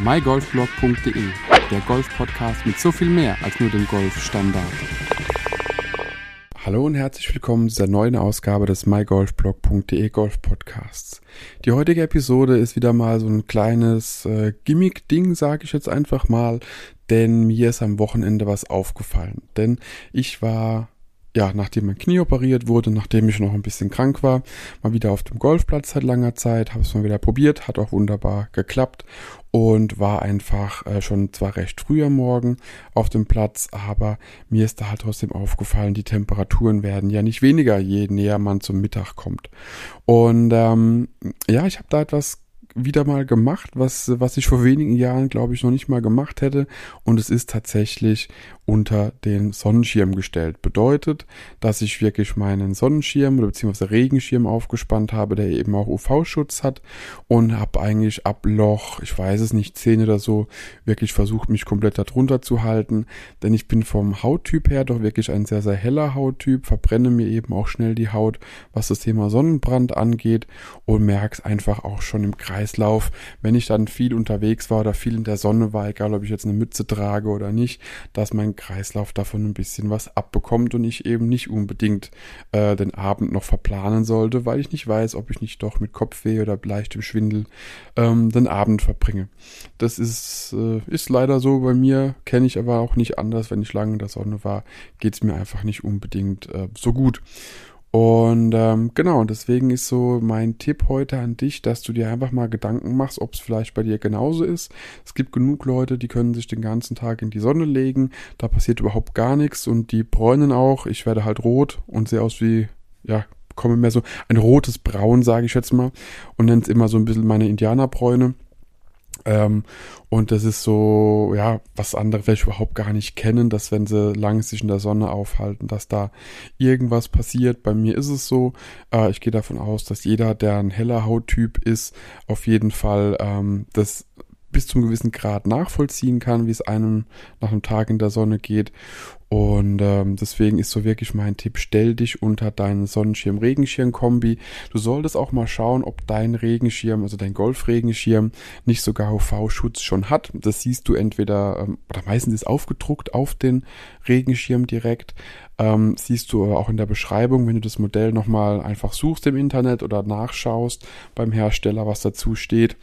mygolfblog.de, der Golf-Podcast mit so viel mehr als nur dem Golfstandard. Hallo und herzlich willkommen zu dieser neuen Ausgabe des mygolfblog.de Golf Podcasts. Die heutige Episode ist wieder mal so ein kleines äh, Gimmick-Ding, sage ich jetzt einfach mal, denn mir ist am Wochenende was aufgefallen. Denn ich war ja, nachdem mein Knie operiert wurde, nachdem ich noch ein bisschen krank war, mal wieder auf dem Golfplatz seit langer Zeit, habe es mal wieder probiert, hat auch wunderbar geklappt und war einfach äh, schon zwar recht früh am Morgen auf dem Platz, aber mir ist da halt trotzdem aufgefallen, die Temperaturen werden ja nicht weniger, je näher man zum Mittag kommt. Und ähm, ja, ich habe da etwas wieder mal gemacht, was, was ich vor wenigen Jahren, glaube ich, noch nicht mal gemacht hätte. Und es ist tatsächlich unter den Sonnenschirm gestellt. Bedeutet, dass ich wirklich meinen Sonnenschirm oder beziehungsweise Regenschirm aufgespannt habe, der eben auch UV-Schutz hat und habe eigentlich ab Loch, ich weiß es nicht, 10 oder so, wirklich versucht, mich komplett darunter zu halten. Denn ich bin vom Hauttyp her doch wirklich ein sehr, sehr heller Hauttyp, verbrenne mir eben auch schnell die Haut, was das Thema Sonnenbrand angeht und merke es einfach auch schon im Kreislauf, wenn ich dann viel unterwegs war oder viel in der Sonne war, egal ob ich jetzt eine Mütze trage oder nicht, dass mein Kreislauf davon ein bisschen was abbekommt und ich eben nicht unbedingt äh, den Abend noch verplanen sollte, weil ich nicht weiß, ob ich nicht doch mit Kopfweh oder leichtem Schwindel ähm, den Abend verbringe. Das ist, äh, ist leider so bei mir, kenne ich aber auch nicht anders. Wenn ich lange in der Sonne war, geht es mir einfach nicht unbedingt äh, so gut. Und ähm, genau, deswegen ist so mein Tipp heute an dich, dass du dir einfach mal Gedanken machst, ob es vielleicht bei dir genauso ist. Es gibt genug Leute, die können sich den ganzen Tag in die Sonne legen, da passiert überhaupt gar nichts und die bräunen auch. Ich werde halt rot und sehe aus wie, ja, komme mehr so ein rotes Braun, sage ich jetzt mal, und nenne es immer so ein bisschen meine Indianerbräune. Ähm, und das ist so, ja, was andere vielleicht überhaupt gar nicht kennen, dass wenn sie lange sich in der Sonne aufhalten, dass da irgendwas passiert. Bei mir ist es so, äh, ich gehe davon aus, dass jeder, der ein heller Hauttyp ist, auf jeden Fall ähm, das bis zum gewissen Grad nachvollziehen kann, wie es einem nach einem Tag in der Sonne geht. Und ähm, deswegen ist so wirklich mein Tipp, stell dich unter deinen Sonnenschirm-Regenschirm-Kombi. Du solltest auch mal schauen, ob dein Regenschirm, also dein Golf-Regenschirm, nicht sogar UV-Schutz schon hat. Das siehst du entweder, ähm, oder meistens ist aufgedruckt auf den Regenschirm direkt. Ähm, siehst du auch in der Beschreibung, wenn du das Modell nochmal einfach suchst im Internet oder nachschaust beim Hersteller, was dazu steht.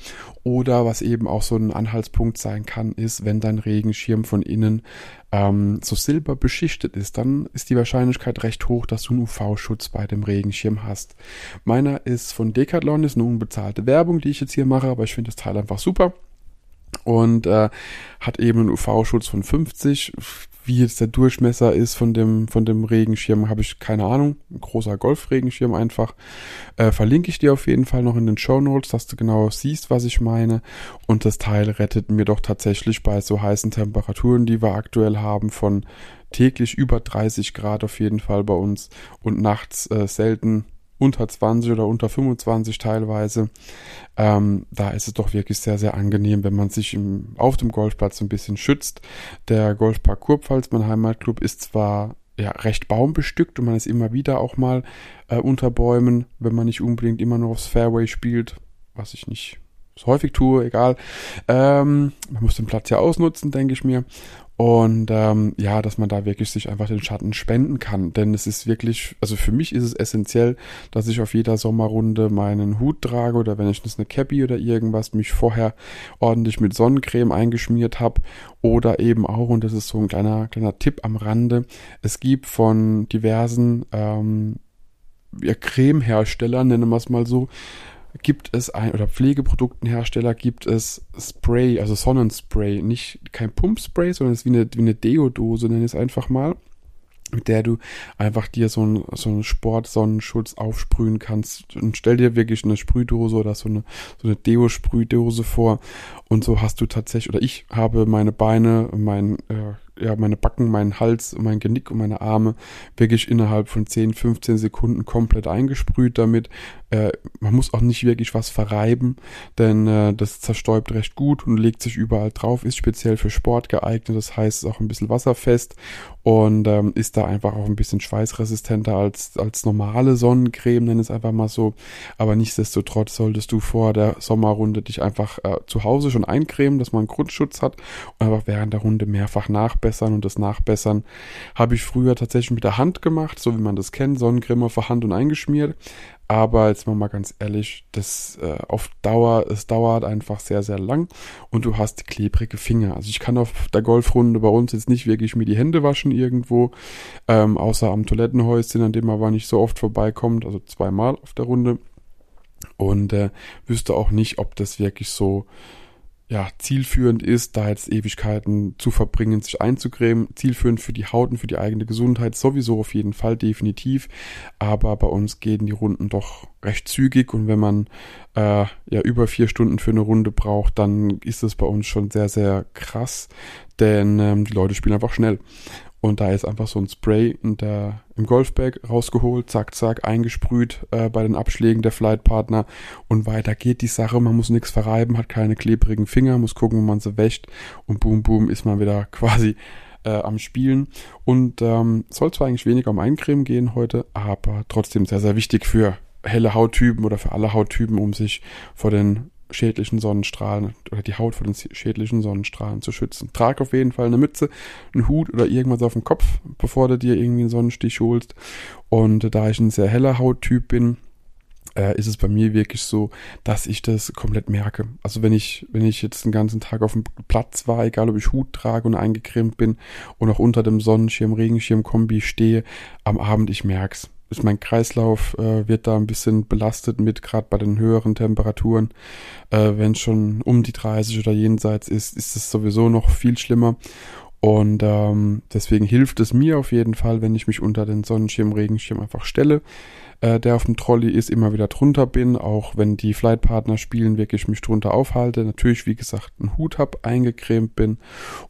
Oder was eben auch so ein Anhaltspunkt sein kann, ist, wenn dein Regenschirm von innen ähm, so silber beschichtet ist, dann ist die Wahrscheinlichkeit recht hoch, dass du einen UV-Schutz bei dem Regenschirm hast. Meiner ist von Decathlon, ist eine unbezahlte Werbung, die ich jetzt hier mache, aber ich finde das Teil einfach super und äh, hat eben einen UV-Schutz von 50. Wie jetzt der Durchmesser ist von dem, von dem Regenschirm, habe ich keine Ahnung. Ein großer Golfregenschirm einfach. Äh, verlinke ich dir auf jeden Fall noch in den Show Notes, dass du genau siehst, was ich meine. Und das Teil rettet mir doch tatsächlich bei so heißen Temperaturen, die wir aktuell haben, von täglich über 30 Grad auf jeden Fall bei uns und nachts äh, selten unter 20 oder unter 25 teilweise. Ähm, da ist es doch wirklich sehr, sehr angenehm, wenn man sich im, auf dem Golfplatz ein bisschen schützt. Der Golfpark Kurpfalz, mein Heimatclub, ist zwar ja, recht baumbestückt und man ist immer wieder auch mal äh, unter Bäumen, wenn man nicht unbedingt immer nur aufs Fairway spielt, was ich nicht so häufig tue, egal. Ähm, man muss den Platz ja ausnutzen, denke ich mir. Und ähm, ja, dass man da wirklich sich einfach den Schatten spenden kann. Denn es ist wirklich, also für mich ist es essentiell, dass ich auf jeder Sommerrunde meinen Hut trage oder wenn ich das eine Cappy oder irgendwas mich vorher ordentlich mit Sonnencreme eingeschmiert habe. Oder eben auch, und das ist so ein kleiner, kleiner Tipp am Rande, es gibt von diversen ähm, ja, Cremeherstellern, nennen wir es mal so, gibt es ein, oder Pflegeproduktenhersteller gibt es Spray, also Sonnenspray, nicht kein Pumpspray, sondern es ist wie eine, wie eine Deodose, nenne ich es einfach mal, mit der du einfach dir so einen, so einen Sportsonnenschutz aufsprühen kannst. Und stell dir wirklich eine Sprühdose oder so eine, so eine Deo-Sprühdose vor. Und so hast du tatsächlich, oder ich habe meine Beine, mein, äh, ja, meine Backen, meinen Hals, mein Genick und meine Arme wirklich innerhalb von 10, 15 Sekunden komplett eingesprüht damit. Äh, man muss auch nicht wirklich was verreiben, denn äh, das zerstäubt recht gut und legt sich überall drauf, ist speziell für Sport geeignet, das heißt, ist auch ein bisschen wasserfest und ähm, ist da einfach auch ein bisschen schweißresistenter als, als normale Sonnencreme, nenn es einfach mal so. Aber nichtsdestotrotz solltest du vor der Sommerrunde dich einfach äh, zu Hause schon eincremen, dass man einen Grundschutz hat und einfach während der Runde mehrfach nachbessern und das Nachbessern habe ich früher tatsächlich mit der Hand gemacht, so wie man das kennt, Sonnencreme vor Hand und eingeschmiert. Aber jetzt mal ganz ehrlich, das äh, auf Dauer, es dauert einfach sehr, sehr lang und du hast klebrige Finger. Also ich kann auf der Golfrunde bei uns jetzt nicht wirklich mir die Hände waschen irgendwo, ähm, außer am Toilettenhäuschen, an dem man aber nicht so oft vorbeikommt, also zweimal auf der Runde. Und äh, wüsste auch nicht, ob das wirklich so ja, zielführend ist, da jetzt Ewigkeiten zu verbringen, sich einzucremen. Zielführend für die Haut und für die eigene Gesundheit sowieso auf jeden Fall definitiv. Aber bei uns gehen die Runden doch recht zügig und wenn man äh, ja über vier Stunden für eine Runde braucht, dann ist es bei uns schon sehr, sehr krass, denn ähm, die Leute spielen einfach schnell. Und da ist einfach so ein Spray in der, im Golfbag rausgeholt, zack, zack, eingesprüht äh, bei den Abschlägen der Flightpartner und weiter geht die Sache. Man muss nichts verreiben, hat keine klebrigen Finger, muss gucken, wo man sie wäscht und boom, boom, ist man wieder quasi äh, am Spielen. Und ähm, soll zwar eigentlich weniger um Eincremen gehen heute, aber trotzdem sehr, sehr wichtig für helle Hauttypen oder für alle Hauttypen, um sich vor den schädlichen Sonnenstrahlen oder die Haut vor den schädlichen Sonnenstrahlen zu schützen. Trag auf jeden Fall eine Mütze, einen Hut oder irgendwas auf dem Kopf, bevor du dir irgendwie einen Sonnenstich holst. Und da ich ein sehr heller Hauttyp bin, äh, ist es bei mir wirklich so, dass ich das komplett merke. Also wenn ich, wenn ich jetzt den ganzen Tag auf dem Platz war, egal ob ich Hut trage und eingecremt bin und auch unter dem Sonnenschirm, Regenschirm, Kombi stehe, am Abend ich merk's ist mein Kreislauf äh, wird da ein bisschen belastet mit, gerade bei den höheren Temperaturen. Äh, Wenn es schon um die 30 oder jenseits ist, ist es sowieso noch viel schlimmer. Und ähm, deswegen hilft es mir auf jeden Fall, wenn ich mich unter den Sonnenschirm, Regenschirm einfach stelle, äh, der auf dem Trolley ist, immer wieder drunter bin, auch wenn die Flightpartner spielen, wirklich mich drunter aufhalte. Natürlich, wie gesagt, einen Hut hab, eingecremt bin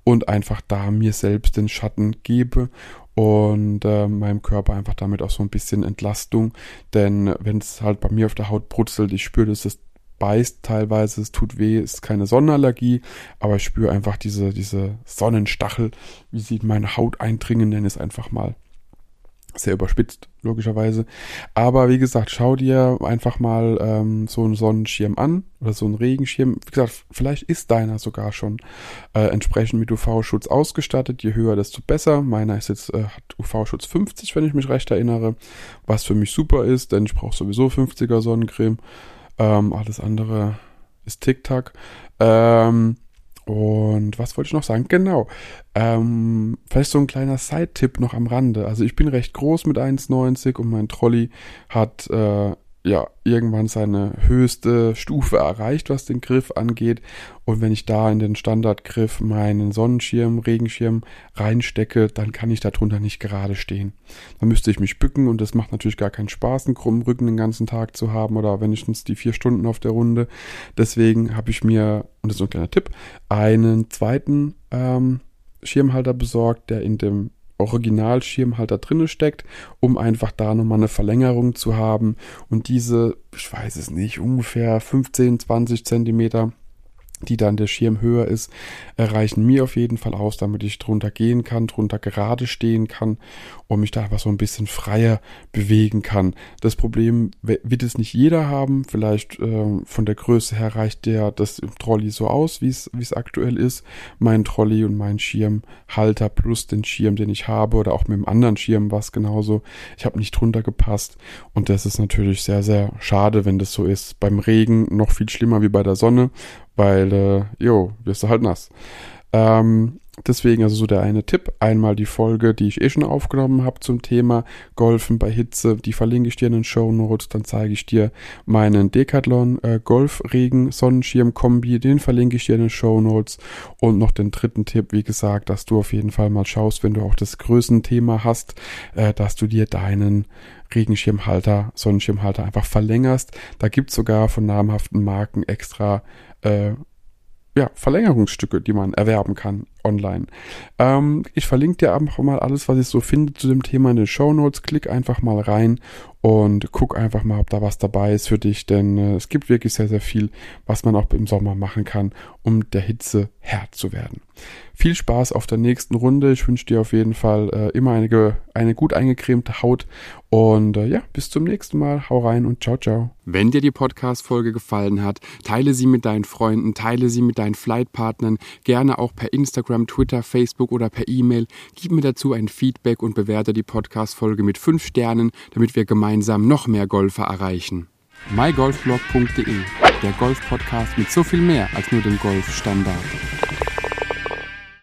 und einfach da mir selbst den Schatten gebe und äh, meinem Körper einfach damit auch so ein bisschen Entlastung. Denn wenn es halt bei mir auf der Haut brutzelt, ich spüre, dass es beißt teilweise, es tut weh, ist keine Sonnenallergie, aber ich spüre einfach diese, diese Sonnenstachel, wie sie in meine Haut eindringen, nenne es einfach mal sehr überspitzt, logischerweise. Aber wie gesagt, schau dir einfach mal ähm, so einen Sonnenschirm an oder so einen Regenschirm. Wie gesagt, vielleicht ist deiner sogar schon äh, entsprechend mit UV-Schutz ausgestattet. Je höher, desto besser. Meiner ist jetzt, äh, hat UV-Schutz 50, wenn ich mich recht erinnere. Was für mich super ist, denn ich brauche sowieso 50er Sonnencreme. Ähm, alles andere ist Tic-Tac. Ähm, und was wollte ich noch sagen? Genau. Ähm, vielleicht so ein kleiner Side-Tipp noch am Rande. Also ich bin recht groß mit 1,90 und mein Trolley hat äh, ja irgendwann seine höchste Stufe erreicht, was den Griff angeht. Und wenn ich da in den Standardgriff meinen Sonnenschirm, Regenschirm reinstecke, dann kann ich darunter nicht gerade stehen. Dann müsste ich mich bücken und das macht natürlich gar keinen Spaß, einen krummen Rücken den ganzen Tag zu haben oder wenigstens die vier Stunden auf der Runde. Deswegen habe ich mir, und das ist ein kleiner Tipp, einen zweiten ähm, Schirmhalter besorgt, der in dem Originalschirmhalter drinne steckt, um einfach da nochmal eine Verlängerung zu haben. Und diese, ich weiß es nicht, ungefähr 15, 20 Zentimeter die dann der Schirm höher ist, erreichen mir auf jeden Fall aus, damit ich drunter gehen kann, drunter gerade stehen kann und mich da einfach so ein bisschen freier bewegen kann. Das Problem wird es nicht jeder haben. Vielleicht äh, von der Größe her reicht der das Trolley so aus, wie es aktuell ist. Mein Trolley und mein Schirmhalter plus den Schirm, den ich habe oder auch mit dem anderen Schirm was genauso. Ich habe nicht drunter gepasst und das ist natürlich sehr sehr schade, wenn das so ist. Beim Regen noch viel schlimmer wie bei der Sonne, weil, äh, jo, wirst du halt nass. Ähm, deswegen also so der eine Tipp. Einmal die Folge, die ich eh schon aufgenommen habe zum Thema Golfen bei Hitze. Die verlinke ich dir in den Show Notes. Dann zeige ich dir meinen Decathlon äh, Golfregen Sonnenschirm Kombi. Den verlinke ich dir in den Show Notes. Und noch den dritten Tipp, wie gesagt, dass du auf jeden Fall mal schaust, wenn du auch das Größenthema hast, äh, dass du dir deinen Regenschirmhalter, Sonnenschirmhalter einfach verlängerst. Da gibt's sogar von namhaften Marken extra äh, ja, Verlängerungsstücke, die man erwerben kann online. Ähm, ich verlinke dir einfach mal alles, was ich so finde zu dem Thema in den Show Notes. Klick einfach mal rein und guck einfach mal, ob da was dabei ist für dich, denn äh, es gibt wirklich sehr, sehr viel, was man auch im Sommer machen kann, um der Hitze Herr zu werden. Viel Spaß auf der nächsten Runde. Ich wünsche dir auf jeden Fall äh, immer eine, eine gut eingecremte Haut und äh, ja, bis zum nächsten Mal. Hau rein und ciao, ciao. Wenn dir die Podcast-Folge gefallen hat, teile sie mit deinen Freunden, teile sie mit deinen Flightpartnern, gerne auch per Instagram, Twitter, Facebook oder per E-Mail. Gib mir dazu ein Feedback und bewerte die Podcast-Folge mit 5 Sternen, damit wir gemeinsam noch mehr Golfer erreichen. mygolfblog.de, der Golf-Podcast mit so viel mehr als nur dem Golfstandard.